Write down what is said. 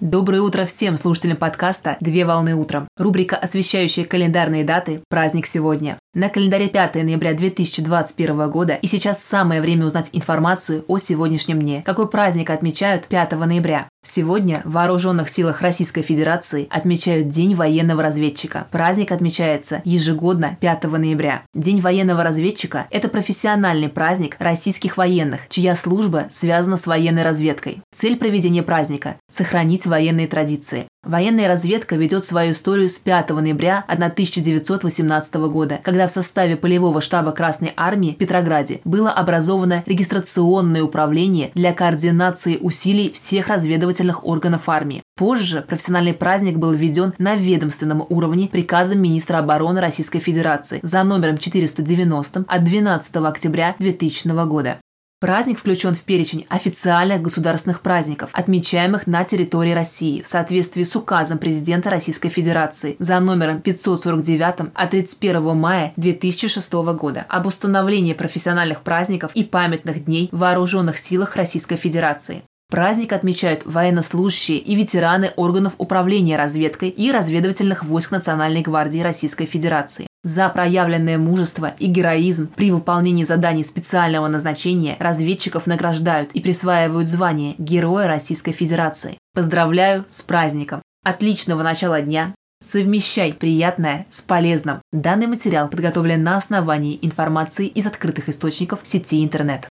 Доброе утро всем слушателям подкаста «Две волны утром». Рубрика, освещающая календарные даты «Праздник сегодня». На календаре 5 ноября 2021 года и сейчас самое время узнать информацию о сегодняшнем дне. Какой праздник отмечают 5 ноября? Сегодня в Вооруженных силах Российской Федерации отмечают День военного разведчика. Праздник отмечается ежегодно 5 ноября. День военного разведчика – это профессиональный праздник российских военных, чья служба связана с военной разведкой. Цель проведения праздника – сохранить военные традиции. Военная разведка ведет свою историю с 5 ноября 1918 года, когда в составе полевого штаба Красной Армии в Петрограде было образовано регистрационное управление для координации усилий всех разведывательных органов армии. Позже профессиональный праздник был введен на ведомственном уровне приказом министра обороны Российской Федерации за номером 490 от 12 октября 2000 года. Праздник включен в перечень официальных государственных праздников, отмечаемых на территории России в соответствии с указом президента Российской Федерации за номером 549 от 31 мая 2006 года об установлении профессиональных праздников и памятных дней в вооруженных силах Российской Федерации. Праздник отмечают военнослужащие и ветераны органов управления разведкой и разведывательных войск Национальной гвардии Российской Федерации. За проявленное мужество и героизм при выполнении заданий специального назначения разведчиков награждают и присваивают звание Героя Российской Федерации. Поздравляю с праздником! Отличного начала дня! Совмещай приятное с полезным. Данный материал подготовлен на основании информации из открытых источников сети интернет.